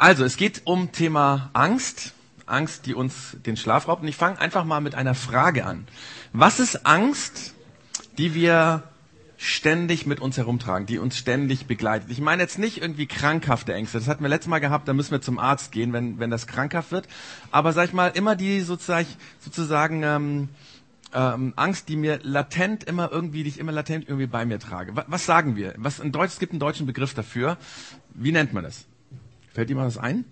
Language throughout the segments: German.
Also, es geht um Thema Angst. Angst, die uns den Schlaf raubt. Und ich fange einfach mal mit einer Frage an. Was ist Angst, die wir ständig mit uns herumtragen, die uns ständig begleitet. Ich meine jetzt nicht irgendwie krankhafte Ängste. Das hatten wir letztes Mal gehabt, da müssen wir zum Arzt gehen, wenn, wenn das krankhaft wird. Aber sag ich mal, immer die sozusagen, sozusagen ähm, ähm, Angst, die mir latent immer irgendwie, die ich immer latent irgendwie bei mir trage. Was, was sagen wir? Was in Deutsch, es gibt einen deutschen Begriff dafür. Wie nennt man das? Fällt mal das ein?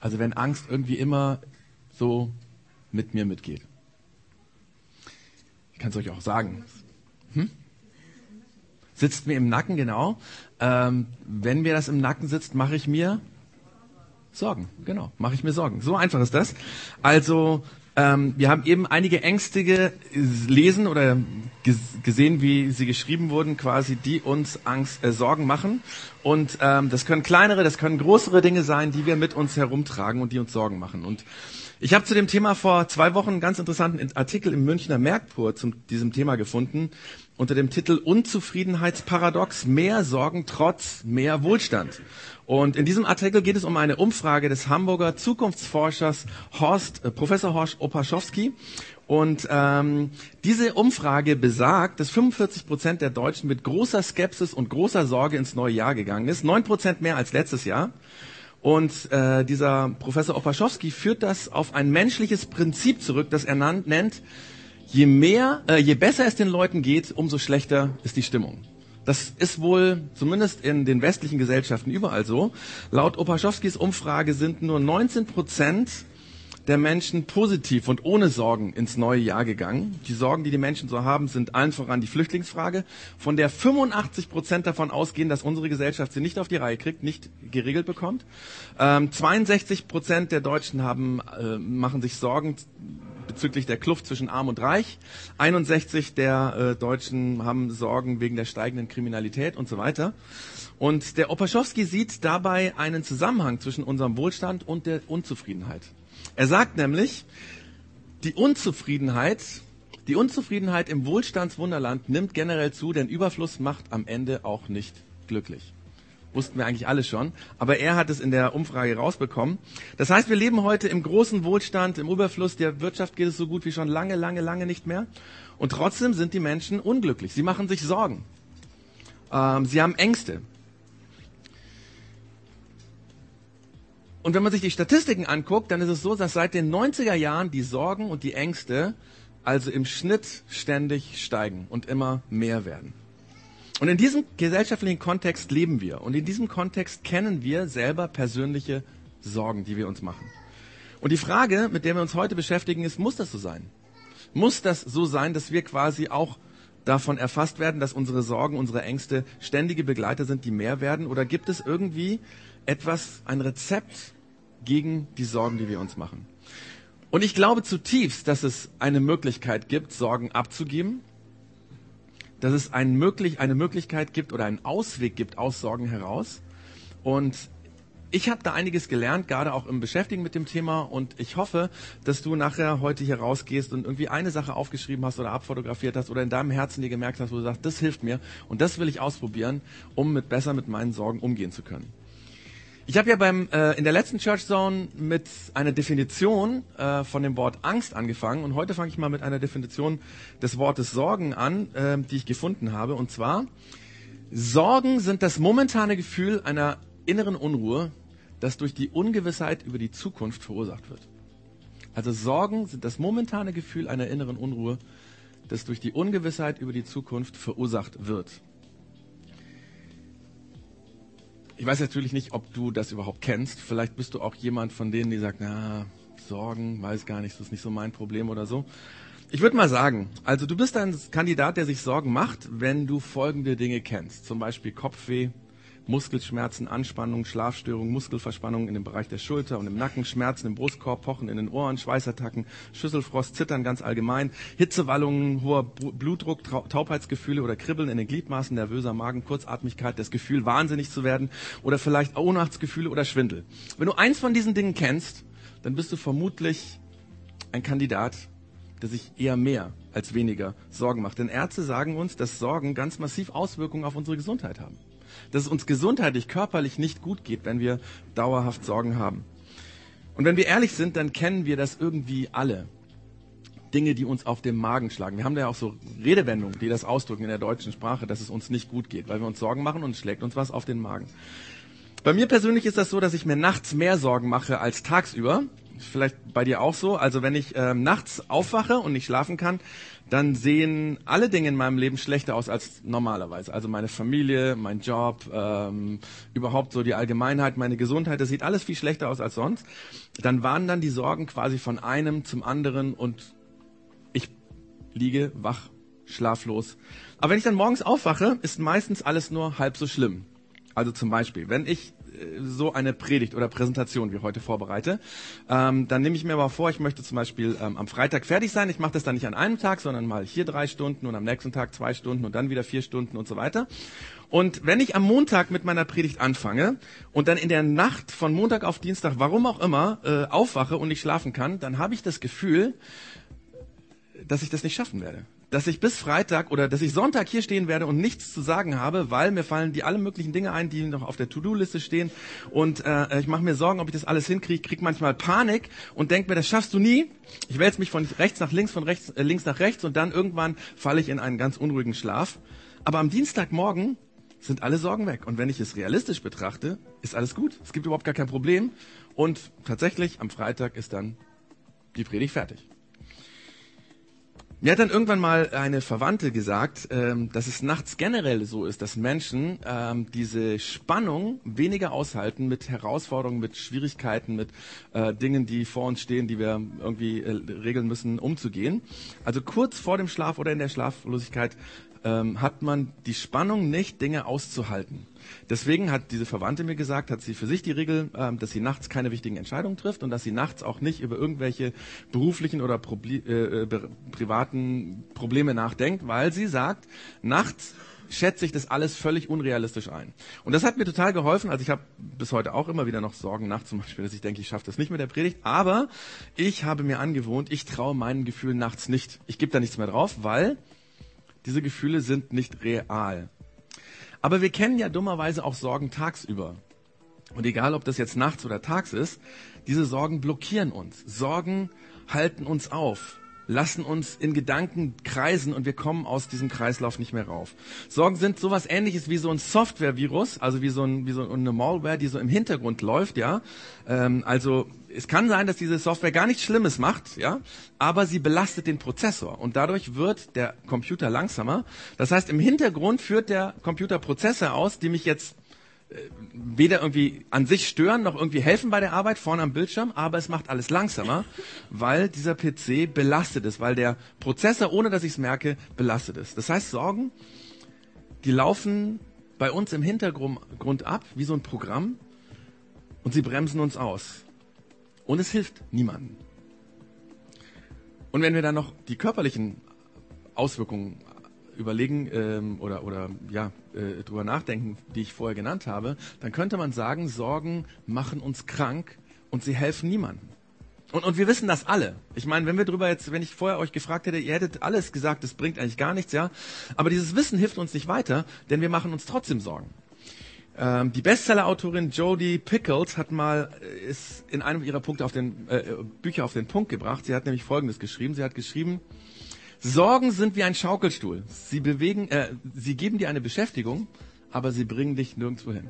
Also wenn Angst irgendwie immer so mit mir mitgeht. Ich kann es euch auch sagen. Hm? Sitzt mir im Nacken, genau. Ähm, wenn mir das im Nacken sitzt, mache ich mir Sorgen. Genau, mache ich mir Sorgen. So einfach ist das. Also ähm, wir haben eben einige Ängstige lesen oder gesehen, wie sie geschrieben wurden, quasi, die uns Angst, äh, Sorgen machen. Und ähm, das können kleinere, das können größere Dinge sein, die wir mit uns herumtragen und die uns Sorgen machen. Und ich habe zu dem Thema vor zwei Wochen einen ganz interessanten Artikel im Münchner Merkpur zu diesem Thema gefunden, unter dem Titel Unzufriedenheitsparadox, mehr Sorgen trotz mehr Wohlstand. Und in diesem Artikel geht es um eine Umfrage des Hamburger Zukunftsforschers Horst, äh, Professor Horst Opaschowski. Und ähm, diese Umfrage besagt, dass 45 Prozent der Deutschen mit großer Skepsis und großer Sorge ins neue Jahr gegangen ist, neun Prozent mehr als letztes Jahr. Und äh, dieser Professor Opaschowski führt das auf ein menschliches Prinzip zurück, das er nennt, je mehr, äh, je besser es den Leuten geht, umso schlechter ist die Stimmung. Das ist wohl zumindest in den westlichen Gesellschaften überall so. Laut Opaschowskis Umfrage sind nur 19 Prozent der Menschen positiv und ohne Sorgen ins neue Jahr gegangen. Die Sorgen, die die Menschen so haben, sind allen voran die Flüchtlingsfrage, von der 85 Prozent davon ausgehen, dass unsere Gesellschaft sie nicht auf die Reihe kriegt, nicht geregelt bekommt. Ähm, 62 Prozent der Deutschen haben, äh, machen sich Sorgen bezüglich der Kluft zwischen Arm und Reich. 61 der äh, Deutschen haben Sorgen wegen der steigenden Kriminalität und so weiter. Und der Opaschowski sieht dabei einen Zusammenhang zwischen unserem Wohlstand und der Unzufriedenheit. Er sagt nämlich, die Unzufriedenheit, die Unzufriedenheit im Wohlstandswunderland nimmt generell zu, denn Überfluss macht am Ende auch nicht glücklich. Wussten wir eigentlich alle schon. Aber er hat es in der Umfrage rausbekommen. Das heißt, wir leben heute im großen Wohlstand, im Überfluss. Der Wirtschaft geht es so gut wie schon lange, lange, lange nicht mehr. Und trotzdem sind die Menschen unglücklich. Sie machen sich Sorgen. Ähm, sie haben Ängste. Und wenn man sich die Statistiken anguckt, dann ist es so, dass seit den 90er Jahren die Sorgen und die Ängste also im Schnitt ständig steigen und immer mehr werden. Und in diesem gesellschaftlichen Kontext leben wir. Und in diesem Kontext kennen wir selber persönliche Sorgen, die wir uns machen. Und die Frage, mit der wir uns heute beschäftigen, ist, muss das so sein? Muss das so sein, dass wir quasi auch davon erfasst werden, dass unsere Sorgen, unsere Ängste ständige Begleiter sind, die mehr werden? Oder gibt es irgendwie etwas, ein Rezept gegen die Sorgen, die wir uns machen. Und ich glaube zutiefst, dass es eine Möglichkeit gibt, Sorgen abzugeben, dass es ein möglich, eine Möglichkeit gibt oder einen Ausweg gibt aus Sorgen heraus. Und ich habe da einiges gelernt, gerade auch im Beschäftigen mit dem Thema. Und ich hoffe, dass du nachher heute hier rausgehst und irgendwie eine Sache aufgeschrieben hast oder abfotografiert hast oder in deinem Herzen dir gemerkt hast, wo du sagst, das hilft mir und das will ich ausprobieren, um mit besser mit meinen Sorgen umgehen zu können. Ich habe ja beim äh, in der letzten Church Zone mit einer Definition äh, von dem Wort Angst angefangen und heute fange ich mal mit einer Definition des Wortes Sorgen an, äh, die ich gefunden habe. Und zwar Sorgen sind das momentane Gefühl einer inneren Unruhe, das durch die Ungewissheit über die Zukunft verursacht wird. Also Sorgen sind das momentane Gefühl einer inneren Unruhe, das durch die Ungewissheit über die Zukunft verursacht wird. Ich weiß natürlich nicht, ob du das überhaupt kennst. Vielleicht bist du auch jemand von denen, die sagt, na, Sorgen, weiß gar nicht, das ist nicht so mein Problem oder so. Ich würde mal sagen, also du bist ein Kandidat, der sich Sorgen macht, wenn du folgende Dinge kennst. Zum Beispiel Kopfweh, Muskelschmerzen, Anspannung, Schlafstörungen, Muskelverspannungen in dem Bereich der Schulter und im Nacken, Schmerzen im Brustkorb, Pochen in den Ohren, Schweißattacken, Schüsselfrost, Zittern ganz allgemein, Hitzewallungen, hoher Blutdruck, Taubheitsgefühle oder Kribbeln in den Gliedmaßen, nervöser Magen, Kurzatmigkeit, das Gefühl, wahnsinnig zu werden oder vielleicht Ohnmachtsgefühle oder Schwindel. Wenn du eins von diesen Dingen kennst, dann bist du vermutlich ein Kandidat, der sich eher mehr als weniger Sorgen macht. Denn Ärzte sagen uns, dass Sorgen ganz massiv Auswirkungen auf unsere Gesundheit haben. Dass es uns gesundheitlich, körperlich nicht gut geht, wenn wir dauerhaft Sorgen haben. Und wenn wir ehrlich sind, dann kennen wir das irgendwie alle. Dinge, die uns auf den Magen schlagen. Wir haben da ja auch so Redewendungen, die das ausdrücken in der deutschen Sprache, dass es uns nicht gut geht, weil wir uns Sorgen machen und schlägt uns was auf den Magen. Bei mir persönlich ist das so, dass ich mir nachts mehr Sorgen mache als tagsüber. Vielleicht bei dir auch so. Also wenn ich äh, nachts aufwache und nicht schlafen kann, dann sehen alle Dinge in meinem Leben schlechter aus als normalerweise. Also meine Familie, mein Job, ähm, überhaupt so die Allgemeinheit, meine Gesundheit, das sieht alles viel schlechter aus als sonst. Dann wandern die Sorgen quasi von einem zum anderen und ich liege wach, schlaflos. Aber wenn ich dann morgens aufwache, ist meistens alles nur halb so schlimm. Also zum Beispiel, wenn ich so eine Predigt oder Präsentation wie heute vorbereite, ähm, dann nehme ich mir aber vor, ich möchte zum Beispiel ähm, am Freitag fertig sein. Ich mache das dann nicht an einem Tag, sondern mal hier drei Stunden und am nächsten Tag zwei Stunden und dann wieder vier Stunden und so weiter. Und wenn ich am Montag mit meiner Predigt anfange und dann in der Nacht von Montag auf Dienstag, warum auch immer, äh, aufwache und nicht schlafen kann, dann habe ich das Gefühl, dass ich das nicht schaffen werde dass ich bis Freitag oder dass ich Sonntag hier stehen werde und nichts zu sagen habe, weil mir fallen die alle möglichen Dinge ein, die noch auf der To-Do-Liste stehen und äh, ich mache mir Sorgen, ob ich das alles hinkriege, krieg manchmal Panik und denk mir, das schaffst du nie. Ich wälze mich von rechts nach links, von rechts, äh, links nach rechts und dann irgendwann falle ich in einen ganz unruhigen Schlaf. Aber am Dienstagmorgen sind alle Sorgen weg. Und wenn ich es realistisch betrachte, ist alles gut. Es gibt überhaupt gar kein Problem. Und tatsächlich, am Freitag ist dann die Predigt fertig. Mir hat dann irgendwann mal eine Verwandte gesagt, ähm, dass es nachts generell so ist, dass Menschen ähm, diese Spannung weniger aushalten mit Herausforderungen, mit Schwierigkeiten, mit äh, Dingen, die vor uns stehen, die wir irgendwie äh, regeln müssen, umzugehen. Also kurz vor dem Schlaf oder in der Schlaflosigkeit ähm, hat man die Spannung nicht, Dinge auszuhalten. Deswegen hat diese Verwandte mir gesagt, hat sie für sich die Regel, ähm, dass sie nachts keine wichtigen Entscheidungen trifft und dass sie nachts auch nicht über irgendwelche beruflichen oder Proble äh, äh privaten Probleme nachdenkt, weil sie sagt, nachts schätze ich das alles völlig unrealistisch ein. Und das hat mir total geholfen. Also ich habe bis heute auch immer wieder noch Sorgen nachts zum Beispiel, dass ich denke, ich schaffe das nicht mit der Predigt. Aber ich habe mir angewohnt, ich traue meinen Gefühlen nachts nicht. Ich gebe da nichts mehr drauf, weil diese Gefühle sind nicht real. Aber wir kennen ja dummerweise auch Sorgen tagsüber. Und egal, ob das jetzt nachts oder tags ist, diese Sorgen blockieren uns. Sorgen halten uns auf, lassen uns in Gedanken kreisen und wir kommen aus diesem Kreislauf nicht mehr rauf. Sorgen sind sowas ähnliches wie so ein Software-Virus, also wie so, ein, wie so eine Malware, die so im Hintergrund läuft, ja. Ähm, also es kann sein, dass diese Software gar nichts Schlimmes macht, ja, aber sie belastet den Prozessor und dadurch wird der Computer langsamer. Das heißt, im Hintergrund führt der Computer Prozesse aus, die mich jetzt weder irgendwie an sich stören noch irgendwie helfen bei der Arbeit vorne am Bildschirm, aber es macht alles langsamer, weil dieser PC belastet ist, weil der Prozessor, ohne dass ich es merke, belastet ist. Das heißt, Sorgen, die laufen bei uns im Hintergrund ab, wie so ein Programm, und sie bremsen uns aus. Und es hilft niemandem. Und wenn wir dann noch die körperlichen Auswirkungen überlegen ähm, oder, oder ja, äh, drüber nachdenken, die ich vorher genannt habe, dann könnte man sagen, Sorgen machen uns krank und sie helfen niemandem. Und, und wir wissen das alle. Ich meine, wenn wir drüber jetzt, wenn ich vorher euch gefragt hätte, ihr hättet alles gesagt, das bringt eigentlich gar nichts, ja. Aber dieses Wissen hilft uns nicht weiter, denn wir machen uns trotzdem Sorgen. Ähm, die Bestseller-Autorin Jodie Pickles hat mal äh, ist in einem ihrer Punkte auf den äh, Bücher auf den Punkt gebracht. Sie hat nämlich Folgendes geschrieben. Sie hat geschrieben: Sorgen sind wie ein Schaukelstuhl. Sie bewegen, äh, sie geben dir eine Beschäftigung, aber sie bringen dich nirgendwo hin.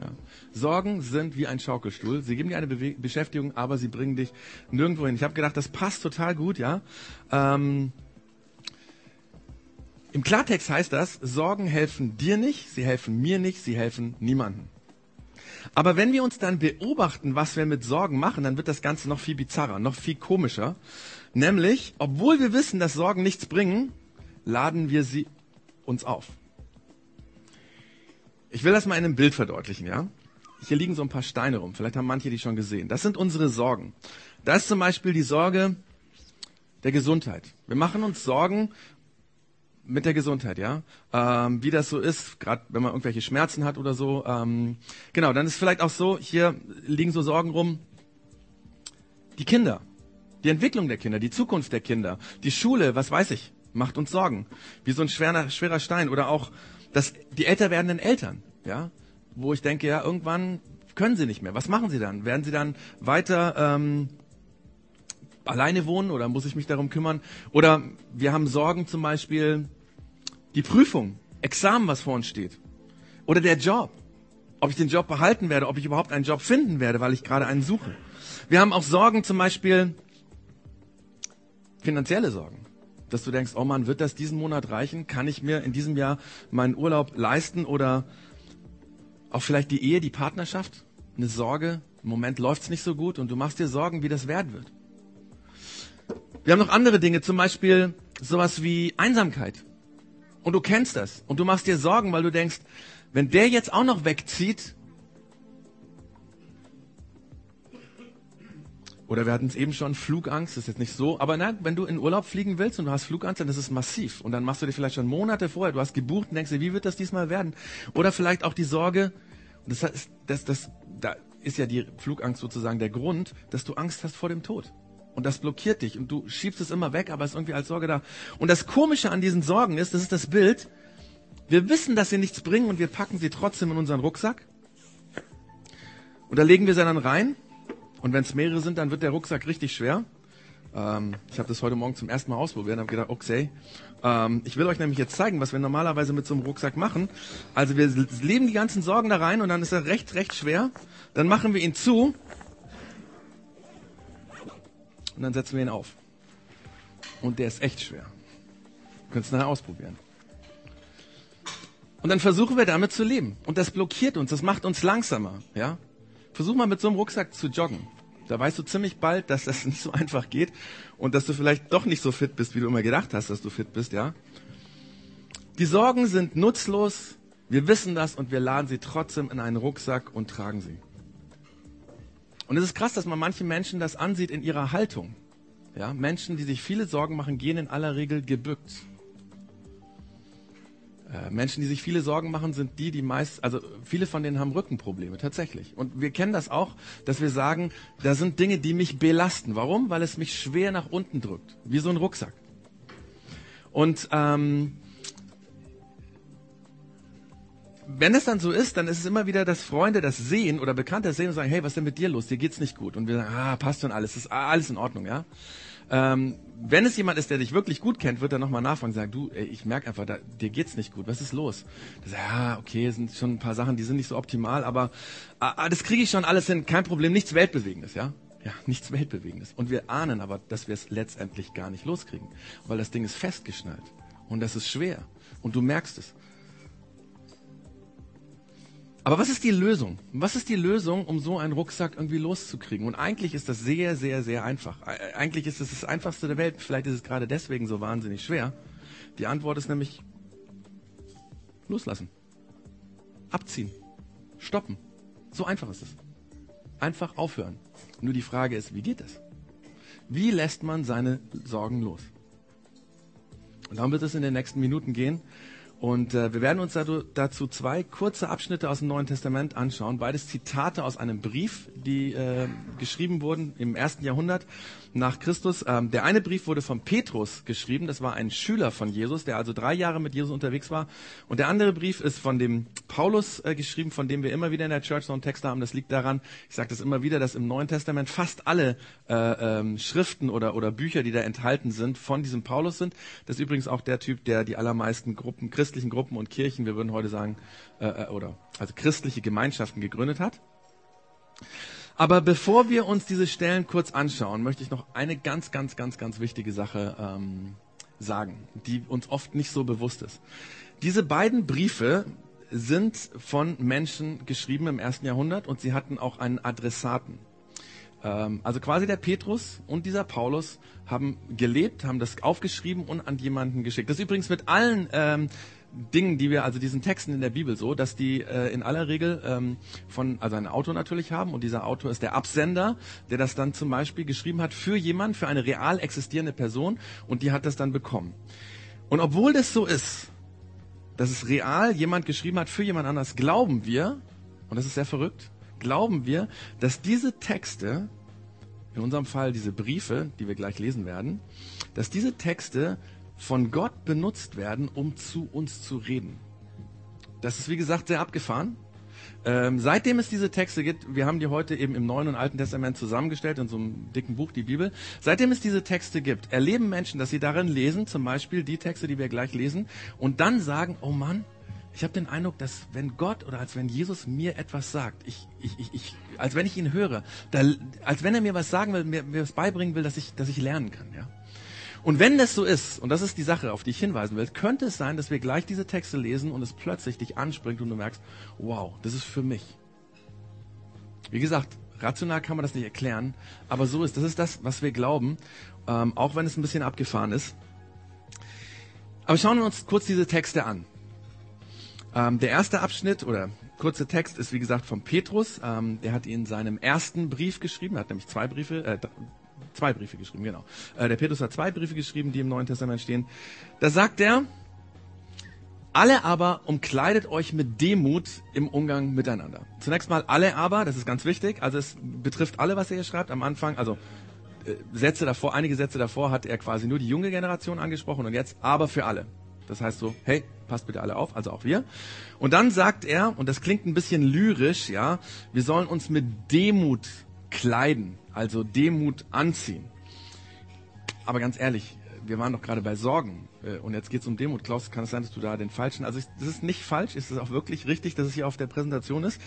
Ja. Sorgen sind wie ein Schaukelstuhl. Sie geben dir eine Bewe Beschäftigung, aber sie bringen dich nirgendwo hin. Ich habe gedacht, das passt total gut, ja. Ähm, im Klartext heißt das, Sorgen helfen dir nicht, sie helfen mir nicht, sie helfen niemandem. Aber wenn wir uns dann beobachten, was wir mit Sorgen machen, dann wird das Ganze noch viel bizarrer, noch viel komischer. Nämlich, obwohl wir wissen, dass Sorgen nichts bringen, laden wir sie uns auf. Ich will das mal in einem Bild verdeutlichen, ja? Hier liegen so ein paar Steine rum. Vielleicht haben manche die schon gesehen. Das sind unsere Sorgen. Da ist zum Beispiel die Sorge der Gesundheit. Wir machen uns Sorgen mit der Gesundheit, ja. Ähm, wie das so ist, gerade wenn man irgendwelche Schmerzen hat oder so. Ähm, genau, dann ist vielleicht auch so, hier liegen so Sorgen rum. Die Kinder, die Entwicklung der Kinder, die Zukunft der Kinder, die Schule, was weiß ich, macht uns Sorgen. Wie so ein schwerer, schwerer Stein. Oder auch das, die älter werdenden Eltern. ja, wo ich denke, ja, irgendwann können sie nicht mehr. Was machen sie dann? Werden sie dann weiter ähm, alleine wohnen oder muss ich mich darum kümmern? Oder wir haben Sorgen zum Beispiel die Prüfung, Examen, was vor uns steht. Oder der Job. Ob ich den Job behalten werde, ob ich überhaupt einen Job finden werde, weil ich gerade einen suche. Wir haben auch Sorgen, zum Beispiel finanzielle Sorgen. Dass du denkst, oh Mann, wird das diesen Monat reichen? Kann ich mir in diesem Jahr meinen Urlaub leisten? Oder auch vielleicht die Ehe, die Partnerschaft? Eine Sorge, im Moment läuft es nicht so gut und du machst dir Sorgen, wie das werden wird. Wir haben noch andere Dinge, zum Beispiel sowas wie Einsamkeit. Und du kennst das. Und du machst dir Sorgen, weil du denkst, wenn der jetzt auch noch wegzieht, oder wir hatten es eben schon, Flugangst, ist jetzt nicht so, aber na, wenn du in Urlaub fliegen willst und du hast Flugangst, dann ist es massiv. Und dann machst du dir vielleicht schon Monate vorher, du hast gebucht und denkst dir, wie wird das diesmal werden? Oder vielleicht auch die Sorge, das, heißt, das, das, da ist ja die Flugangst sozusagen der Grund, dass du Angst hast vor dem Tod. Und das blockiert dich und du schiebst es immer weg, aber es ist irgendwie als Sorge da. Und das Komische an diesen Sorgen ist, das ist das Bild, wir wissen, dass sie nichts bringen und wir packen sie trotzdem in unseren Rucksack. Und da legen wir sie dann rein. Und wenn es mehrere sind, dann wird der Rucksack richtig schwer. Ähm, ich habe das heute Morgen zum ersten Mal ausprobiert und habe gedacht, okay, ähm, ich will euch nämlich jetzt zeigen, was wir normalerweise mit so einem Rucksack machen. Also wir leben die ganzen Sorgen da rein und dann ist er recht, recht schwer. Dann machen wir ihn zu und dann setzen wir ihn auf. Und der ist echt schwer. Könnt es nachher ausprobieren. Und dann versuchen wir damit zu leben. Und das blockiert uns, das macht uns langsamer. Ja? Versuch mal mit so einem Rucksack zu joggen. Da weißt du ziemlich bald, dass das nicht so einfach geht und dass du vielleicht doch nicht so fit bist, wie du immer gedacht hast, dass du fit bist, ja? Die Sorgen sind nutzlos. Wir wissen das und wir laden sie trotzdem in einen Rucksack und tragen sie. Und es ist krass, dass man manche Menschen das ansieht in ihrer Haltung. Ja, Menschen, die sich viele Sorgen machen, gehen in aller Regel gebückt. Äh, Menschen, die sich viele Sorgen machen, sind die, die meist, also viele von denen haben Rückenprobleme, tatsächlich. Und wir kennen das auch, dass wir sagen, da sind Dinge, die mich belasten. Warum? Weil es mich schwer nach unten drückt, wie so ein Rucksack. Und ähm, wenn es dann so ist, dann ist es immer wieder, dass Freunde das sehen oder Bekannte das sehen und sagen, hey, was ist denn mit dir los? Dir geht's nicht gut. Und wir sagen, ah, passt schon alles, ist alles in Ordnung, ja. Ähm, wenn es jemand ist, der dich wirklich gut kennt, wird er nochmal nachfragen und sagen, du, ey, ich merke einfach, da, dir geht's nicht gut. Was ist los? Das, ja, okay, es sind schon ein paar Sachen, die sind nicht so optimal, aber ah, das kriege ich schon alles hin. Kein Problem, nichts Weltbewegendes, ja? Ja, nichts Weltbewegendes. Und wir ahnen aber, dass wir es letztendlich gar nicht loskriegen, weil das Ding ist festgeschnallt und das ist schwer und du merkst es. Aber was ist die Lösung? Was ist die Lösung, um so einen Rucksack irgendwie loszukriegen? Und eigentlich ist das sehr, sehr, sehr einfach. Eigentlich ist es das einfachste der Welt. Vielleicht ist es gerade deswegen so wahnsinnig schwer. Die Antwort ist nämlich loslassen. Abziehen. Stoppen. So einfach ist es. Einfach aufhören. Nur die Frage ist, wie geht es? Wie lässt man seine Sorgen los? Und darum wird es in den nächsten Minuten gehen. Und äh, wir werden uns dazu zwei kurze Abschnitte aus dem Neuen Testament anschauen. Beides Zitate aus einem Brief, die äh, geschrieben wurden im ersten Jahrhundert nach Christus. Ähm, der eine Brief wurde von Petrus geschrieben. Das war ein Schüler von Jesus, der also drei Jahre mit Jesus unterwegs war. Und der andere Brief ist von dem Paulus äh, geschrieben, von dem wir immer wieder in der Church Zone Texte haben. Das liegt daran, ich sage das immer wieder, dass im Neuen Testament fast alle äh, ähm, Schriften oder, oder Bücher, die da enthalten sind, von diesem Paulus sind. Das ist übrigens auch der Typ, der die allermeisten Gruppen christlichen Gruppen und Kirchen, wir würden heute sagen, äh, äh, oder also christliche Gemeinschaften gegründet hat. Aber bevor wir uns diese Stellen kurz anschauen, möchte ich noch eine ganz, ganz, ganz, ganz wichtige Sache ähm, sagen, die uns oft nicht so bewusst ist. Diese beiden Briefe sind von Menschen geschrieben im ersten Jahrhundert und sie hatten auch einen Adressaten. Ähm, also quasi der Petrus und dieser Paulus haben gelebt, haben das aufgeschrieben und an jemanden geschickt. Das ist übrigens mit allen ähm, Dingen, die wir, also diesen Texten in der Bibel so, dass die äh, in aller Regel ähm, von, also ein Autor natürlich haben und dieser Autor ist der Absender, der das dann zum Beispiel geschrieben hat für jemand, für eine real existierende Person und die hat das dann bekommen. Und obwohl das so ist, dass es real jemand geschrieben hat für jemand anders, glauben wir, und das ist sehr verrückt, glauben wir, dass diese Texte, in unserem Fall diese Briefe, die wir gleich lesen werden, dass diese Texte von Gott benutzt werden, um zu uns zu reden. Das ist wie gesagt sehr abgefahren. Ähm, seitdem es diese Texte gibt, wir haben die heute eben im Neuen und Alten Testament zusammengestellt in so einem dicken Buch, die Bibel. Seitdem es diese Texte gibt, erleben Menschen, dass sie darin lesen, zum Beispiel die Texte, die wir gleich lesen, und dann sagen, oh Mann, ich habe den Eindruck, dass wenn Gott oder als wenn Jesus mir etwas sagt, ich, ich, ich, ich als wenn ich ihn höre, da, als wenn er mir was sagen will, mir, mir was beibringen will, dass ich, dass ich lernen kann, ja. Und wenn das so ist, und das ist die Sache, auf die ich hinweisen will, könnte es sein, dass wir gleich diese Texte lesen und es plötzlich dich anspringt und du merkst, wow, das ist für mich. Wie gesagt, rational kann man das nicht erklären, aber so ist, das ist das, was wir glauben, ähm, auch wenn es ein bisschen abgefahren ist. Aber schauen wir uns kurz diese Texte an. Ähm, der erste Abschnitt oder kurze Text ist wie gesagt von Petrus. Ähm, der hat ihn in seinem ersten Brief geschrieben. Er hat nämlich zwei Briefe, äh, zwei Briefe geschrieben, genau. Äh, der Petrus hat zwei Briefe geschrieben, die im Neuen Testament stehen. Da sagt er, alle aber umkleidet euch mit Demut im Umgang miteinander. Zunächst mal alle aber, das ist ganz wichtig. Also es betrifft alle, was er hier schreibt am Anfang. Also äh, Sätze davor, einige Sätze davor hat er quasi nur die junge Generation angesprochen und jetzt aber für alle. Das heißt so, hey, passt bitte alle auf, also auch wir. Und dann sagt er, und das klingt ein bisschen lyrisch, ja, wir sollen uns mit Demut kleiden, also Demut anziehen. Aber ganz ehrlich, wir waren doch gerade bei Sorgen äh, und jetzt geht es um Demut. Klaus, kann es sein, dass du da den falschen, also das ist nicht falsch, ist es auch wirklich richtig, dass es hier auf der Präsentation ist.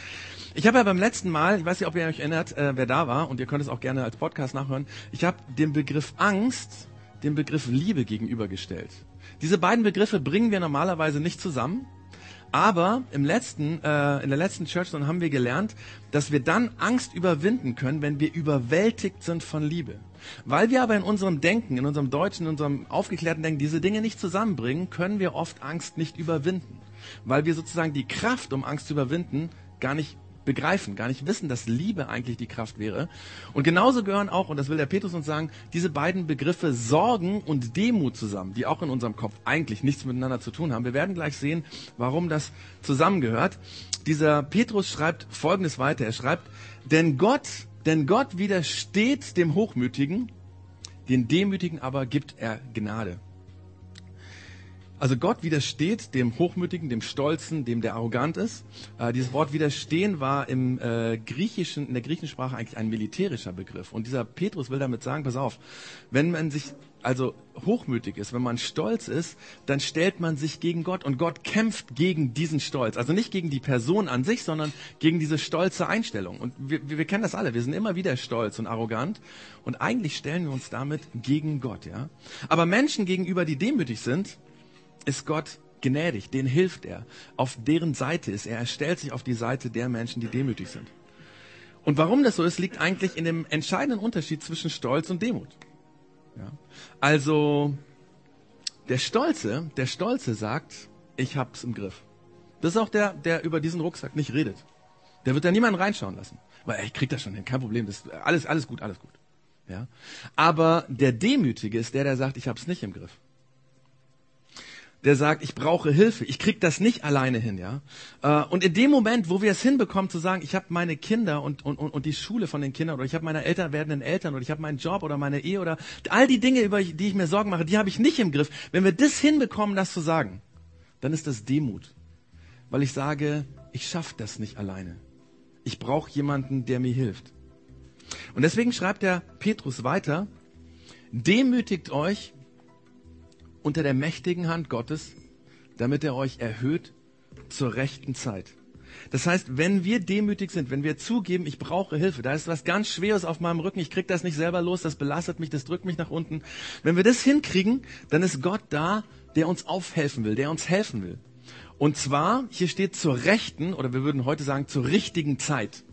Ich habe ja beim letzten Mal, ich weiß nicht, ob ihr euch erinnert, äh, wer da war und ihr könnt es auch gerne als Podcast nachhören, ich habe den Begriff Angst dem Begriff Liebe gegenübergestellt. Diese beiden Begriffe bringen wir normalerweise nicht zusammen, aber im letzten, äh, in der letzten Church haben wir gelernt, dass wir dann Angst überwinden können, wenn wir überwältigt sind von Liebe. Weil wir aber in unserem Denken, in unserem deutschen, in unserem aufgeklärten Denken diese Dinge nicht zusammenbringen, können wir oft Angst nicht überwinden. Weil wir sozusagen die Kraft, um Angst zu überwinden, gar nicht begreifen, gar nicht wissen, dass Liebe eigentlich die Kraft wäre. Und genauso gehören auch, und das will der Petrus uns sagen, diese beiden Begriffe Sorgen und Demut zusammen, die auch in unserem Kopf eigentlich nichts miteinander zu tun haben. Wir werden gleich sehen, warum das zusammengehört. Dieser Petrus schreibt Folgendes weiter. Er schreibt, denn Gott, denn Gott widersteht dem Hochmütigen, den Demütigen aber gibt er Gnade. Also Gott widersteht dem Hochmütigen, dem Stolzen, dem der arrogant ist. Äh, dieses Wort widerstehen war im äh, griechischen, in der griechischen Sprache eigentlich ein militärischer Begriff. Und dieser Petrus will damit sagen, pass auf, wenn man sich also hochmütig ist, wenn man stolz ist, dann stellt man sich gegen Gott und Gott kämpft gegen diesen Stolz. Also nicht gegen die Person an sich, sondern gegen diese stolze Einstellung. Und wir, wir kennen das alle. Wir sind immer wieder stolz und arrogant und eigentlich stellen wir uns damit gegen Gott, ja. Aber Menschen gegenüber, die demütig sind, ist Gott gnädig, denen hilft er. Auf deren Seite ist er. Er stellt sich auf die Seite der Menschen, die demütig sind. Und warum das so ist, liegt eigentlich in dem entscheidenden Unterschied zwischen Stolz und Demut. Ja. Also, der Stolze, der Stolze sagt, ich hab's im Griff. Das ist auch der, der über diesen Rucksack nicht redet. Der wird da niemanden reinschauen lassen. Weil, ey, ich krieg das schon hin, kein Problem, das, alles, alles gut, alles gut. Ja. Aber der Demütige ist der, der sagt, ich hab's nicht im Griff der sagt, ich brauche Hilfe, ich krieg das nicht alleine hin, ja. Äh, und in dem Moment, wo wir es hinbekommen zu sagen, ich habe meine Kinder und, und, und die Schule von den Kindern oder ich habe meine Eltern werdenden Eltern oder ich habe meinen Job oder meine Ehe oder all die Dinge, über die ich mir Sorgen mache, die habe ich nicht im Griff. Wenn wir das hinbekommen, das zu sagen, dann ist das Demut, weil ich sage, ich schaffe das nicht alleine. Ich brauche jemanden, der mir hilft. Und deswegen schreibt der Petrus weiter, demütigt euch unter der mächtigen Hand Gottes, damit er euch erhöht zur rechten Zeit. Das heißt, wenn wir demütig sind, wenn wir zugeben, ich brauche Hilfe, da ist was ganz Schweres auf meinem Rücken, ich krieg das nicht selber los, das belastet mich, das drückt mich nach unten. Wenn wir das hinkriegen, dann ist Gott da, der uns aufhelfen will, der uns helfen will. Und zwar, hier steht zur rechten, oder wir würden heute sagen, zur richtigen Zeit.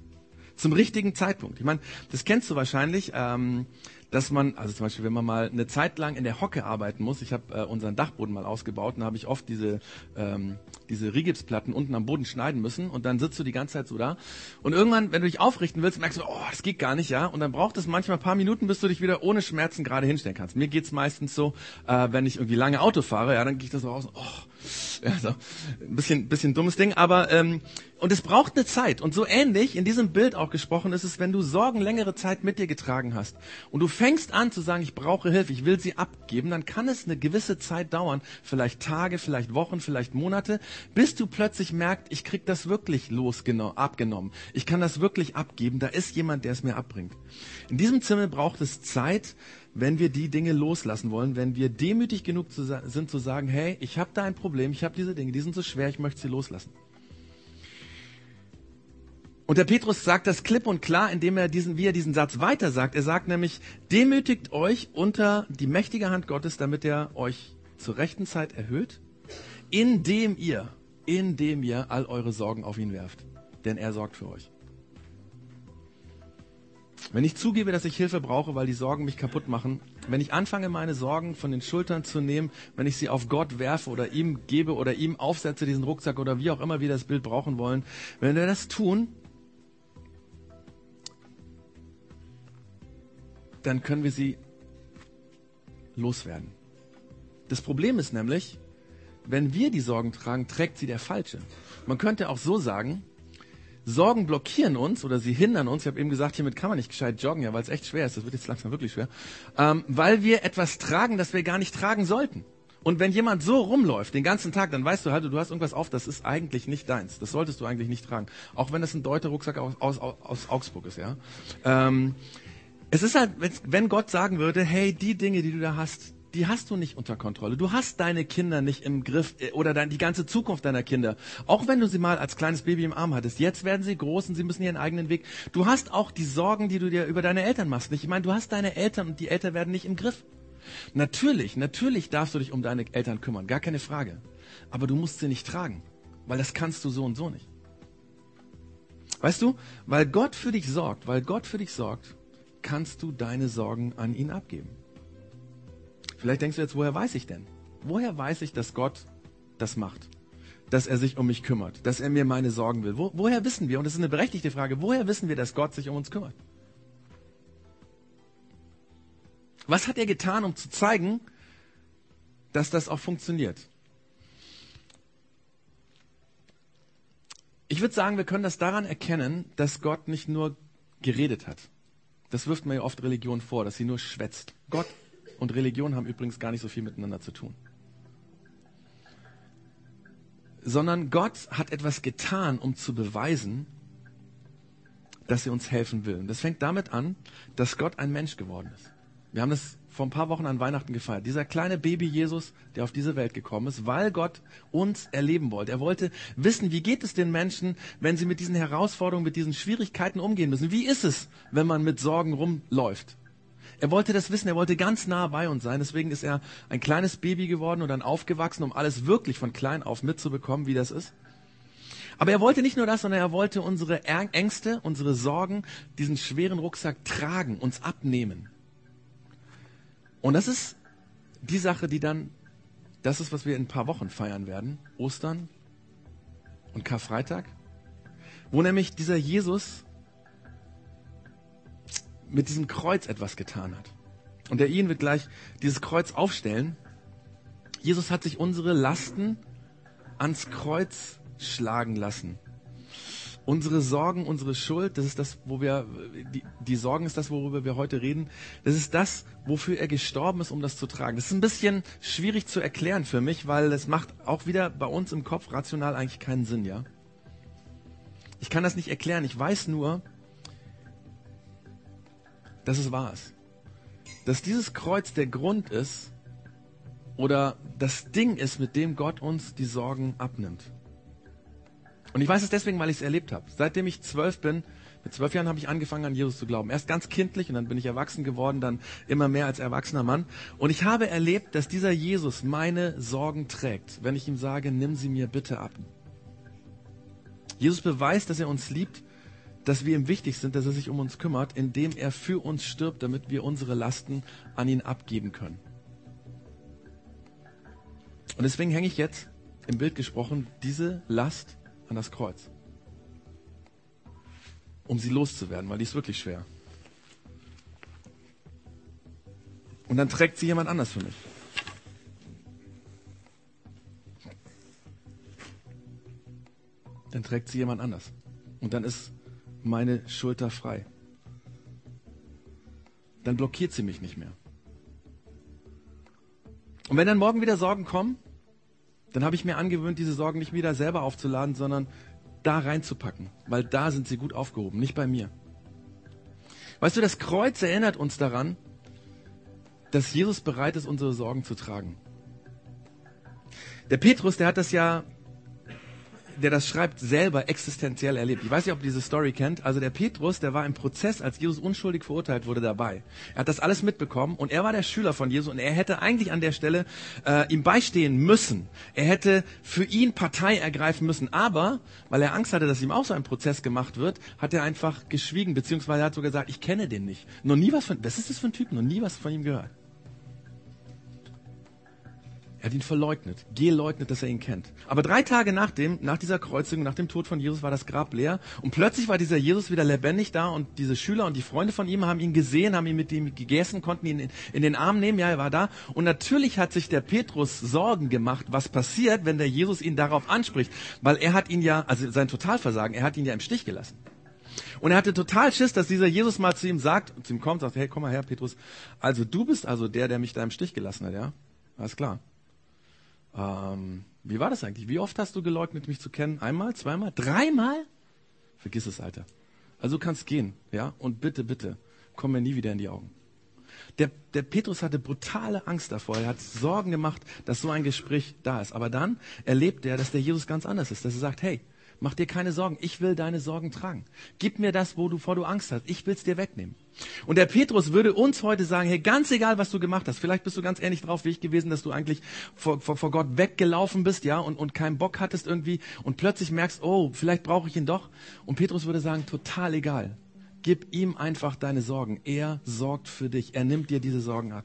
Zum richtigen Zeitpunkt. Ich meine, das kennst du wahrscheinlich. Ähm, dass man, also zum Beispiel, wenn man mal eine Zeit lang in der Hocke arbeiten muss, ich habe äh, unseren Dachboden mal ausgebaut und da habe ich oft diese, ähm, diese Rigipsplatten unten am Boden schneiden müssen und dann sitzt du die ganze Zeit so da. Und irgendwann, wenn du dich aufrichten willst, merkst du, oh, das geht gar nicht, ja. Und dann braucht es manchmal ein paar Minuten, bis du dich wieder ohne Schmerzen gerade hinstellen kannst. Mir geht's meistens so, äh, wenn ich irgendwie lange Auto fahre, ja, dann gehe ich da so raus, oh, ja, so, ein bisschen, bisschen dummes Ding, aber ähm, und es braucht eine Zeit. Und so ähnlich in diesem Bild auch gesprochen ist es, wenn du Sorgen längere Zeit mit dir getragen hast und du fängst an zu sagen, ich brauche Hilfe, ich will sie abgeben, dann kann es eine gewisse Zeit dauern, vielleicht Tage, vielleicht Wochen, vielleicht Monate, bis du plötzlich merkst, ich krieg das wirklich los, genau, abgenommen. Ich kann das wirklich abgeben, da ist jemand, der es mir abbringt. In diesem Zimmer braucht es Zeit, wenn wir die Dinge loslassen wollen, wenn wir demütig genug zu, sind zu sagen, hey, ich habe da ein Problem, ich habe diese Dinge, die sind so schwer, ich möchte sie loslassen. Und der Petrus sagt das klipp und klar, indem er diesen, wie er diesen Satz weiter sagt. Er sagt nämlich, demütigt euch unter die mächtige Hand Gottes, damit er euch zur rechten Zeit erhöht, indem ihr, indem ihr all eure Sorgen auf ihn werft. Denn er sorgt für euch. Wenn ich zugebe, dass ich Hilfe brauche, weil die Sorgen mich kaputt machen, wenn ich anfange, meine Sorgen von den Schultern zu nehmen, wenn ich sie auf Gott werfe oder ihm gebe oder ihm aufsetze, diesen Rucksack oder wie auch immer wir das Bild brauchen wollen, wenn wir das tun, dann können wir sie loswerden. Das Problem ist nämlich, wenn wir die Sorgen tragen, trägt sie der Falsche. Man könnte auch so sagen, Sorgen blockieren uns oder sie hindern uns. Ich habe eben gesagt, hiermit kann man nicht gescheit joggen, ja, weil es echt schwer ist. Das wird jetzt langsam wirklich schwer. Ähm, weil wir etwas tragen, das wir gar nicht tragen sollten. Und wenn jemand so rumläuft den ganzen Tag, dann weißt du halt, du hast irgendwas auf, das ist eigentlich nicht deins. Das solltest du eigentlich nicht tragen. Auch wenn das ein Deuter-Rucksack aus, aus, aus Augsburg ist, ja. Ähm, es ist halt, wenn Gott sagen würde, hey, die Dinge, die du da hast, die hast du nicht unter Kontrolle. Du hast deine Kinder nicht im Griff äh, oder dein, die ganze Zukunft deiner Kinder. Auch wenn du sie mal als kleines Baby im Arm hattest. Jetzt werden sie groß und sie müssen ihren eigenen Weg. Du hast auch die Sorgen, die du dir über deine Eltern machst. Ich meine, du hast deine Eltern und die Eltern werden nicht im Griff. Natürlich, natürlich darfst du dich um deine Eltern kümmern. Gar keine Frage. Aber du musst sie nicht tragen. Weil das kannst du so und so nicht. Weißt du, weil Gott für dich sorgt, weil Gott für dich sorgt, kannst du deine Sorgen an ihn abgeben. Vielleicht denkst du jetzt, woher weiß ich denn? Woher weiß ich, dass Gott das macht? Dass er sich um mich kümmert, dass er mir meine Sorgen will. Wo, woher wissen wir, und das ist eine berechtigte Frage, woher wissen wir, dass Gott sich um uns kümmert? Was hat er getan, um zu zeigen, dass das auch funktioniert? Ich würde sagen, wir können das daran erkennen, dass Gott nicht nur geredet hat. Das wirft man ja oft Religion vor, dass sie nur schwätzt. Gott und Religion haben übrigens gar nicht so viel miteinander zu tun. Sondern Gott hat etwas getan, um zu beweisen, dass er uns helfen will. Und das fängt damit an, dass Gott ein Mensch geworden ist. Wir haben das vor ein paar Wochen an Weihnachten gefeiert. Dieser kleine Baby Jesus, der auf diese Welt gekommen ist, weil Gott uns erleben wollte. Er wollte wissen, wie geht es den Menschen, wenn sie mit diesen Herausforderungen, mit diesen Schwierigkeiten umgehen müssen. Wie ist es, wenn man mit Sorgen rumläuft? Er wollte das wissen, er wollte ganz nah bei uns sein. Deswegen ist er ein kleines Baby geworden und dann aufgewachsen, um alles wirklich von klein auf mitzubekommen, wie das ist. Aber er wollte nicht nur das, sondern er wollte unsere Ängste, unsere Sorgen, diesen schweren Rucksack tragen, uns abnehmen. Und das ist die Sache, die dann, das ist, was wir in ein paar Wochen feiern werden. Ostern und Karfreitag. Wo nämlich dieser Jesus mit diesem Kreuz etwas getan hat. Und der Ian wird gleich dieses Kreuz aufstellen. Jesus hat sich unsere Lasten ans Kreuz schlagen lassen unsere Sorgen, unsere Schuld, das ist das, wo wir, die, die Sorgen ist das, worüber wir heute reden. Das ist das, wofür er gestorben ist, um das zu tragen. Das ist ein bisschen schwierig zu erklären für mich, weil es macht auch wieder bei uns im Kopf rational eigentlich keinen Sinn, ja. Ich kann das nicht erklären. Ich weiß nur, dass es wahr ist. Dass dieses Kreuz der Grund ist oder das Ding ist, mit dem Gott uns die Sorgen abnimmt. Und ich weiß es deswegen, weil ich es erlebt habe. Seitdem ich zwölf bin, mit zwölf Jahren habe ich angefangen, an Jesus zu glauben. Erst ganz kindlich und dann bin ich erwachsen geworden, dann immer mehr als erwachsener Mann. Und ich habe erlebt, dass dieser Jesus meine Sorgen trägt, wenn ich ihm sage, nimm sie mir bitte ab. Jesus beweist, dass er uns liebt, dass wir ihm wichtig sind, dass er sich um uns kümmert, indem er für uns stirbt, damit wir unsere Lasten an ihn abgeben können. Und deswegen hänge ich jetzt, im Bild gesprochen, diese Last an das Kreuz. Um sie loszuwerden, weil die ist wirklich schwer. Und dann trägt sie jemand anders für mich. Dann trägt sie jemand anders. Und dann ist meine Schulter frei. dann blockiert sie mich nicht mehr. Und wenn dann morgen wieder Sorgen kommen, dann habe ich mir angewöhnt, diese Sorgen nicht wieder selber aufzuladen, sondern da reinzupacken, weil da sind sie gut aufgehoben, nicht bei mir. Weißt du, das Kreuz erinnert uns daran, dass Jesus bereit ist, unsere Sorgen zu tragen. Der Petrus, der hat das ja der das schreibt, selber existenziell erlebt. Ich weiß nicht, ob ihr diese Story kennt. Also der Petrus, der war im Prozess, als Jesus unschuldig verurteilt wurde, dabei. Er hat das alles mitbekommen und er war der Schüler von Jesus und er hätte eigentlich an der Stelle äh, ihm beistehen müssen. Er hätte für ihn Partei ergreifen müssen. Aber, weil er Angst hatte, dass ihm auch so ein Prozess gemacht wird, hat er einfach geschwiegen, beziehungsweise hat sogar gesagt, ich kenne den nicht. Noch nie was von, was ist das für ein Typ? Noch nie was von ihm gehört. Er hat ihn verleugnet, geleugnet, dass er ihn kennt. Aber drei Tage nach dem, nach dieser Kreuzigung, nach dem Tod von Jesus, war das Grab leer. Und plötzlich war dieser Jesus wieder lebendig da und diese Schüler und die Freunde von ihm haben ihn gesehen, haben ihn mit ihm gegessen, konnten ihn in, in den Arm nehmen. Ja, er war da. Und natürlich hat sich der Petrus Sorgen gemacht, was passiert, wenn der Jesus ihn darauf anspricht. Weil er hat ihn ja, also sein Totalversagen, er hat ihn ja im Stich gelassen. Und er hatte total Schiss, dass dieser Jesus mal zu ihm sagt, zu ihm kommt, sagt, hey, komm mal her, Petrus. Also du bist also der, der mich da im Stich gelassen hat, ja? Alles klar. Ähm, wie war das eigentlich? Wie oft hast du geleugnet, mich zu kennen? Einmal, zweimal, dreimal? Vergiss es, Alter. Also du kannst gehen, ja? Und bitte, bitte, komm mir nie wieder in die Augen. Der, der Petrus hatte brutale Angst davor. Er hat Sorgen gemacht, dass so ein Gespräch da ist. Aber dann erlebt er, dass der Jesus ganz anders ist. Dass er sagt, hey, Mach dir keine Sorgen. Ich will deine Sorgen tragen. Gib mir das, wo du, vor du Angst hast. Ich will es dir wegnehmen. Und der Petrus würde uns heute sagen, hey, ganz egal, was du gemacht hast. Vielleicht bist du ganz ähnlich drauf wie ich gewesen, dass du eigentlich vor, vor, vor Gott weggelaufen bist, ja, und, und keinen Bock hattest irgendwie und plötzlich merkst, oh, vielleicht brauche ich ihn doch. Und Petrus würde sagen, total egal. Gib ihm einfach deine Sorgen. Er sorgt für dich. Er nimmt dir diese Sorgen ab.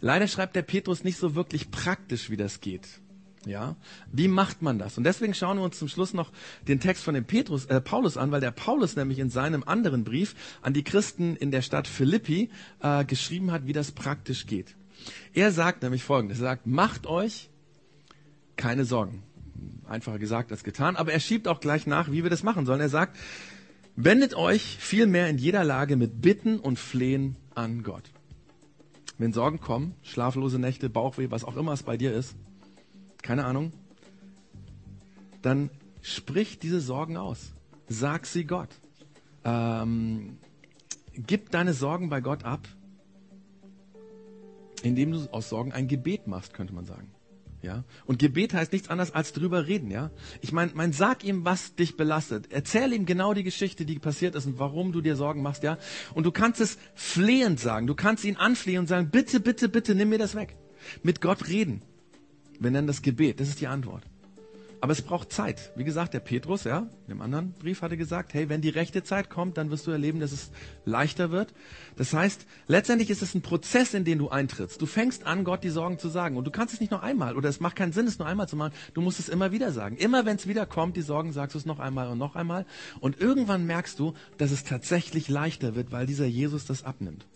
Leider schreibt der Petrus nicht so wirklich praktisch, wie das geht. Ja, wie macht man das? Und deswegen schauen wir uns zum Schluss noch den Text von dem Petrus, äh, Paulus an, weil der Paulus nämlich in seinem anderen Brief an die Christen in der Stadt Philippi äh, geschrieben hat, wie das praktisch geht. Er sagt nämlich Folgendes: Er sagt, macht euch keine Sorgen. Einfacher gesagt als getan, aber er schiebt auch gleich nach, wie wir das machen sollen. Er sagt, wendet euch vielmehr in jeder Lage mit Bitten und Flehen an Gott. Wenn Sorgen kommen, schlaflose Nächte, Bauchweh, was auch immer es bei dir ist, keine Ahnung, dann sprich diese Sorgen aus. Sag sie Gott. Ähm, gib deine Sorgen bei Gott ab, indem du aus Sorgen ein Gebet machst, könnte man sagen. Ja? Und Gebet heißt nichts anderes als drüber reden, ja? Ich meine, mein, sag ihm, was dich belastet. Erzähl ihm genau die Geschichte, die passiert ist und warum du dir Sorgen machst, ja? Und du kannst es flehend sagen. Du kannst ihn anflehen und sagen, bitte, bitte, bitte, nimm mir das weg. Mit Gott reden. Wir nennen das Gebet. Das ist die Antwort. Aber es braucht Zeit. Wie gesagt, der Petrus, ja, in dem anderen Brief hatte gesagt, hey, wenn die rechte Zeit kommt, dann wirst du erleben, dass es leichter wird. Das heißt, letztendlich ist es ein Prozess, in den du eintrittst. Du fängst an, Gott die Sorgen zu sagen. Und du kannst es nicht noch einmal, oder es macht keinen Sinn, es nur einmal zu machen. Du musst es immer wieder sagen. Immer wenn es wieder kommt, die Sorgen, sagst du es noch einmal und noch einmal. Und irgendwann merkst du, dass es tatsächlich leichter wird, weil dieser Jesus das abnimmt.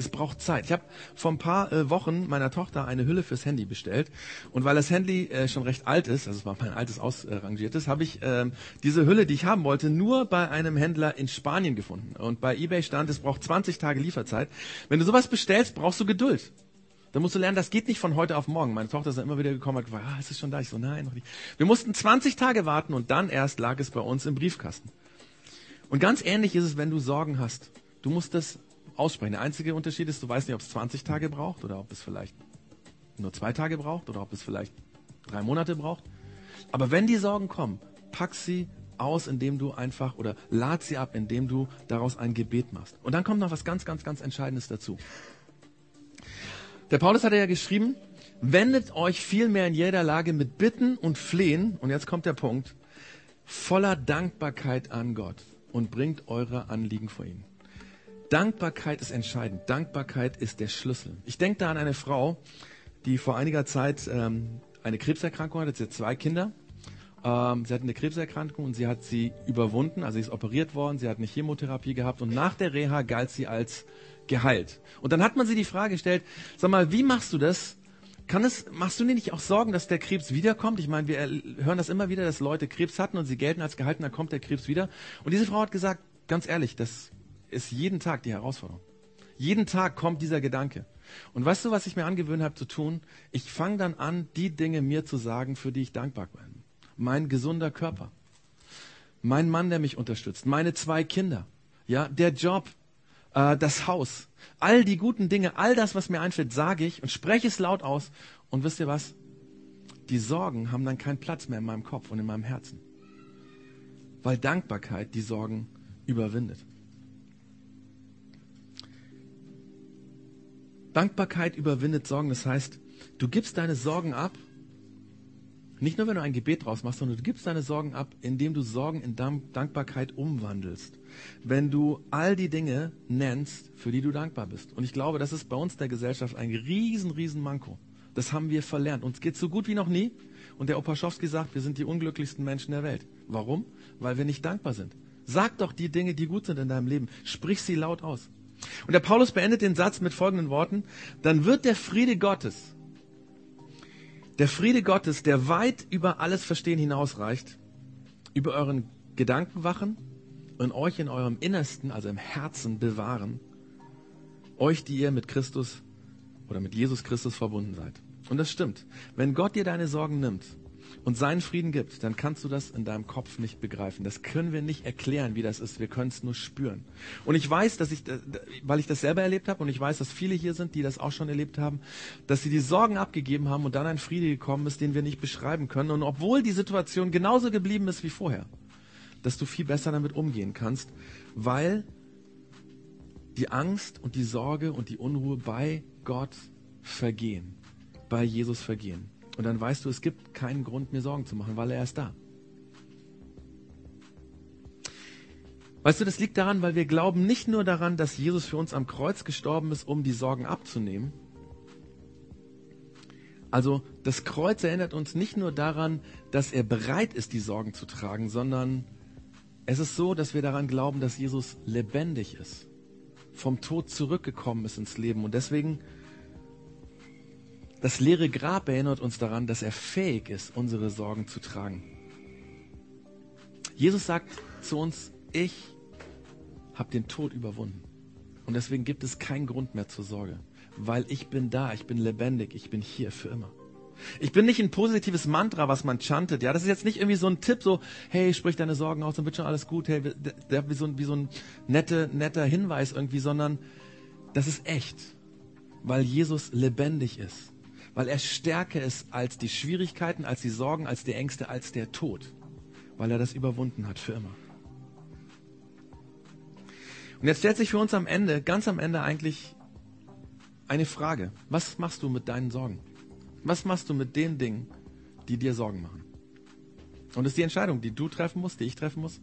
Es braucht Zeit. Ich habe vor ein paar äh, Wochen meiner Tochter eine Hülle fürs Handy bestellt. Und weil das Handy äh, schon recht alt ist, also es war mein altes ausrangiertes, habe ich ähm, diese Hülle, die ich haben wollte, nur bei einem Händler in Spanien gefunden. Und bei eBay stand, es braucht 20 Tage Lieferzeit. Wenn du sowas bestellst, brauchst du Geduld. Da musst du lernen, das geht nicht von heute auf morgen. Meine Tochter ist dann immer wieder gekommen und hat gefragt, ah, ist es schon da? Ich so, nein, noch nicht. Wir mussten 20 Tage warten und dann erst lag es bei uns im Briefkasten. Und ganz ähnlich ist es, wenn du Sorgen hast. Du musst das aussprechen. Der einzige Unterschied ist, du weißt nicht, ob es 20 Tage braucht oder ob es vielleicht nur zwei Tage braucht oder ob es vielleicht drei Monate braucht. Aber wenn die Sorgen kommen, pack sie aus, indem du einfach oder lad sie ab, indem du daraus ein Gebet machst. Und dann kommt noch was ganz, ganz, ganz Entscheidendes dazu. Der Paulus hat ja geschrieben, wendet euch vielmehr in jeder Lage mit Bitten und Flehen, und jetzt kommt der Punkt, voller Dankbarkeit an Gott und bringt eure Anliegen vor ihn. Dankbarkeit ist entscheidend. Dankbarkeit ist der Schlüssel. Ich denke da an eine Frau, die vor einiger Zeit ähm, eine Krebserkrankung hatte. Sie hat zwei Kinder. Ähm, sie hat eine Krebserkrankung und sie hat sie überwunden. Also sie ist operiert worden. Sie hat eine Chemotherapie gehabt und nach der Reha galt sie als geheilt. Und dann hat man sie die Frage gestellt: Sag mal, wie machst du das? Kann es, machst du dir nicht auch Sorgen, dass der Krebs wiederkommt? Ich meine, wir hören das immer wieder, dass Leute Krebs hatten und sie gelten als gehalten, dann kommt der Krebs wieder. Und diese Frau hat gesagt, ganz ehrlich, das ist jeden Tag die Herausforderung. Jeden Tag kommt dieser Gedanke. Und weißt du, was ich mir angewöhnt habe zu tun? Ich fange dann an, die Dinge mir zu sagen, für die ich dankbar bin. Mein gesunder Körper. Mein Mann, der mich unterstützt. Meine zwei Kinder. Ja, der Job. Äh, das Haus. All die guten Dinge, all das, was mir einfällt, sage ich und spreche es laut aus. Und wisst ihr was? Die Sorgen haben dann keinen Platz mehr in meinem Kopf und in meinem Herzen. Weil Dankbarkeit die Sorgen überwindet. Dankbarkeit überwindet Sorgen. Das heißt, du gibst deine Sorgen ab. Nicht nur, wenn du ein Gebet draus machst, sondern du gibst deine Sorgen ab, indem du Sorgen in Dankbarkeit umwandelst. Wenn du all die Dinge nennst, für die du dankbar bist. Und ich glaube, das ist bei uns der Gesellschaft ein riesen, riesen Manko. Das haben wir verlernt. Uns geht so gut wie noch nie. Und der Opaschowski sagt, wir sind die unglücklichsten Menschen der Welt. Warum? Weil wir nicht dankbar sind. Sag doch die Dinge, die gut sind in deinem Leben. Sprich sie laut aus. Und der Paulus beendet den Satz mit folgenden Worten. Dann wird der Friede Gottes, der Friede Gottes, der weit über alles Verstehen hinausreicht, über euren Gedanken wachen und euch in eurem Innersten, also im Herzen bewahren, euch, die ihr mit Christus oder mit Jesus Christus verbunden seid. Und das stimmt. Wenn Gott dir deine Sorgen nimmt und seinen Frieden gibt, dann kannst du das in deinem Kopf nicht begreifen. Das können wir nicht erklären, wie das ist. Wir können es nur spüren. Und ich weiß, dass ich, weil ich das selber erlebt habe und ich weiß, dass viele hier sind, die das auch schon erlebt haben, dass sie die Sorgen abgegeben haben und dann ein Friede gekommen ist, den wir nicht beschreiben können. Und obwohl die Situation genauso geblieben ist wie vorher, dass du viel besser damit umgehen kannst, weil die Angst und die Sorge und die Unruhe bei Gott vergehen, bei Jesus vergehen. Und dann weißt du, es gibt keinen Grund, mir Sorgen zu machen, weil er ist da. Weißt du, das liegt daran, weil wir glauben nicht nur daran, dass Jesus für uns am Kreuz gestorben ist, um die Sorgen abzunehmen. Also das Kreuz erinnert uns nicht nur daran, dass er bereit ist, die Sorgen zu tragen, sondern es ist so, dass wir daran glauben, dass Jesus lebendig ist, vom Tod zurückgekommen ist ins Leben. Und deswegen das leere Grab erinnert uns daran, dass er fähig ist, unsere Sorgen zu tragen. Jesus sagt zu uns, ich habe den Tod überwunden. Und deswegen gibt es keinen Grund mehr zur Sorge, weil ich bin da, ich bin lebendig, ich bin hier für immer. Ich bin nicht ein positives Mantra, was man chantet. Ja, das ist jetzt nicht irgendwie so ein Tipp, so, hey, sprich deine Sorgen aus, dann wird schon alles gut. Hey, wie so, wie so ein netter, netter Hinweis irgendwie, sondern das ist echt, weil Jesus lebendig ist weil er stärker ist als die Schwierigkeiten, als die Sorgen, als die Ängste, als der Tod, weil er das überwunden hat für immer. Und jetzt stellt sich für uns am Ende, ganz am Ende eigentlich eine Frage. Was machst du mit deinen Sorgen? Was machst du mit den Dingen, die dir Sorgen machen? Und das ist die Entscheidung, die du treffen musst, die ich treffen muss.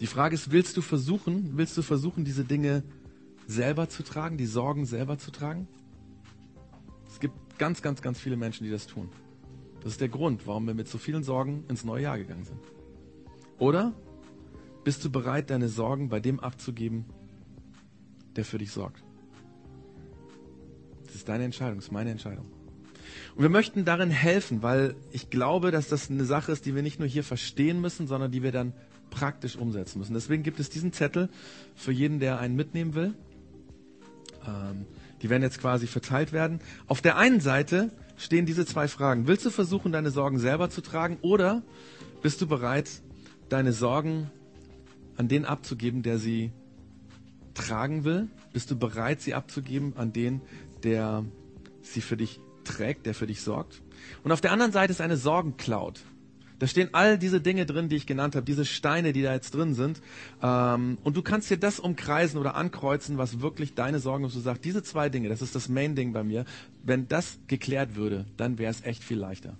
Die Frage ist, willst du versuchen, willst du versuchen, diese Dinge selber zu tragen, die Sorgen selber zu tragen? Es gibt ganz, ganz, ganz viele Menschen, die das tun. Das ist der Grund, warum wir mit so vielen Sorgen ins neue Jahr gegangen sind. Oder bist du bereit, deine Sorgen bei dem abzugeben, der für dich sorgt? Das ist deine Entscheidung, das ist meine Entscheidung. Und wir möchten darin helfen, weil ich glaube, dass das eine Sache ist, die wir nicht nur hier verstehen müssen, sondern die wir dann praktisch umsetzen müssen. Deswegen gibt es diesen Zettel für jeden, der einen mitnehmen will. Ähm, die werden jetzt quasi verteilt werden. Auf der einen Seite stehen diese zwei Fragen. Willst du versuchen, deine Sorgen selber zu tragen oder bist du bereit, deine Sorgen an den abzugeben, der sie tragen will? Bist du bereit, sie abzugeben an den, der sie für dich trägt, der für dich sorgt? Und auf der anderen Seite ist eine Sorgencloud. Da stehen all diese Dinge drin, die ich genannt habe, diese Steine, die da jetzt drin sind. Ähm, und du kannst dir das umkreisen oder ankreuzen, was wirklich deine Sorgen ist. Du sagst, diese zwei Dinge, das ist das Main-Ding bei mir. Wenn das geklärt würde, dann wäre es echt viel leichter.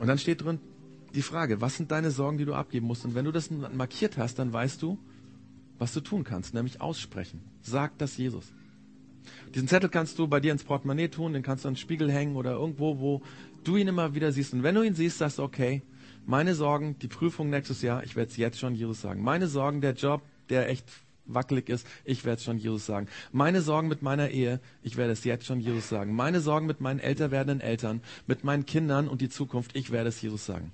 Und dann steht drin die Frage, was sind deine Sorgen, die du abgeben musst? Und wenn du das markiert hast, dann weißt du, was du tun kannst, nämlich aussprechen. Sag das Jesus. Diesen Zettel kannst du bei dir ins Portemonnaie tun, den kannst du an den Spiegel hängen oder irgendwo, wo du ihn immer wieder siehst. Und wenn du ihn siehst, sagst du, okay, meine Sorgen, die Prüfung nächstes Jahr, ich werde es jetzt schon Jesus sagen. Meine Sorgen, der Job, der echt wackelig ist, ich werde es schon Jesus sagen. Meine Sorgen mit meiner Ehe, ich werde es jetzt schon Jesus sagen. Meine Sorgen mit meinen älter werdenden Eltern, mit meinen Kindern und die Zukunft, ich werde es Jesus sagen.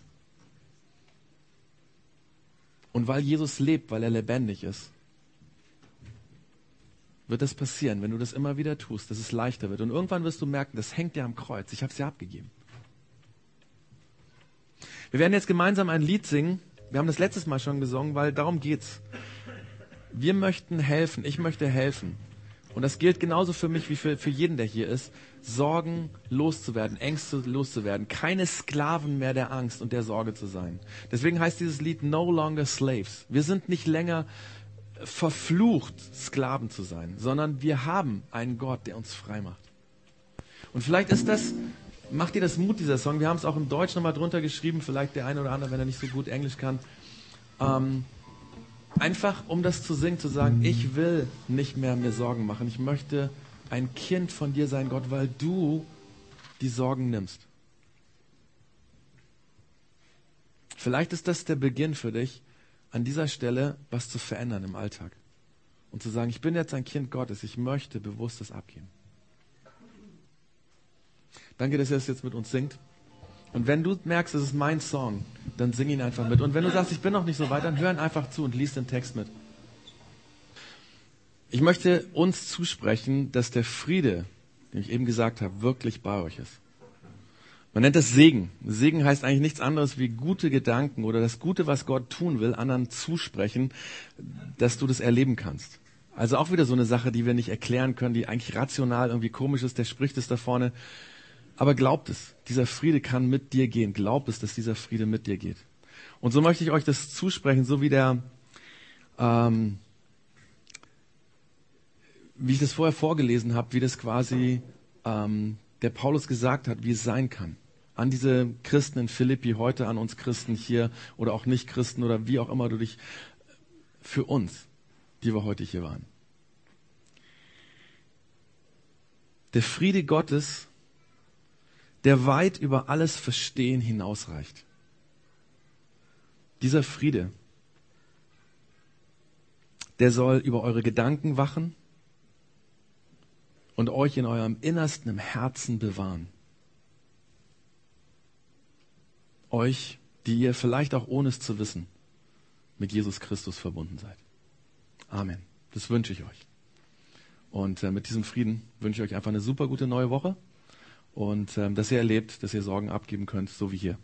Und weil Jesus lebt, weil er lebendig ist, wird das passieren, wenn du das immer wieder tust, dass es leichter wird. Und irgendwann wirst du merken, das hängt dir am Kreuz. Ich habe es dir abgegeben. Wir werden jetzt gemeinsam ein Lied singen. Wir haben das letztes Mal schon gesungen, weil darum geht's. Wir möchten helfen. Ich möchte helfen. Und das gilt genauso für mich wie für, für jeden, der hier ist. Sorgen loszuwerden, Ängste loszuwerden. Keine Sklaven mehr der Angst und der Sorge zu sein. Deswegen heißt dieses Lied No Longer Slaves. Wir sind nicht länger verflucht, Sklaven zu sein, sondern wir haben einen Gott, der uns frei macht. Und vielleicht ist das, macht dir das Mut, dieser Song. Wir haben es auch im Deutsch nochmal drunter geschrieben, vielleicht der eine oder andere, wenn er nicht so gut Englisch kann. Ähm, Einfach um das zu singen, zu sagen, ich will nicht mehr mir Sorgen machen. Ich möchte ein Kind von dir sein, Gott, weil du die Sorgen nimmst. Vielleicht ist das der Beginn für dich, an dieser Stelle was zu verändern im Alltag. Und zu sagen, ich bin jetzt ein Kind Gottes, ich möchte bewusst das abgeben. Danke, dass ihr das jetzt mit uns singt. Und wenn du merkst, es ist mein Song, dann sing ihn einfach mit. Und wenn du sagst, ich bin noch nicht so weit, dann hör ihn einfach zu und lies den Text mit. Ich möchte uns zusprechen, dass der Friede, den ich eben gesagt habe, wirklich bei euch ist. Man nennt das Segen. Segen heißt eigentlich nichts anderes wie gute Gedanken oder das Gute, was Gott tun will, anderen zusprechen, dass du das erleben kannst. Also auch wieder so eine Sache, die wir nicht erklären können, die eigentlich rational irgendwie komisch ist. Der spricht es da vorne. Aber glaubt es, dieser Friede kann mit dir gehen. Glaubt es, dass dieser Friede mit dir geht. Und so möchte ich euch das zusprechen, so wie der, ähm, wie ich das vorher vorgelesen habe, wie das quasi ähm, der Paulus gesagt hat, wie es sein kann. An diese Christen in Philippi, heute an uns Christen hier oder auch nicht Christen oder wie auch immer du dich für uns, die wir heute hier waren. Der Friede Gottes der weit über alles Verstehen hinausreicht. Dieser Friede, der soll über eure Gedanken wachen und euch in eurem Innersten im Herzen bewahren. Euch, die ihr vielleicht auch ohne es zu wissen mit Jesus Christus verbunden seid. Amen. Das wünsche ich euch. Und äh, mit diesem Frieden wünsche ich euch einfach eine super gute neue Woche und ähm, dass ihr erlebt, dass ihr Sorgen abgeben könnt, so wie hier.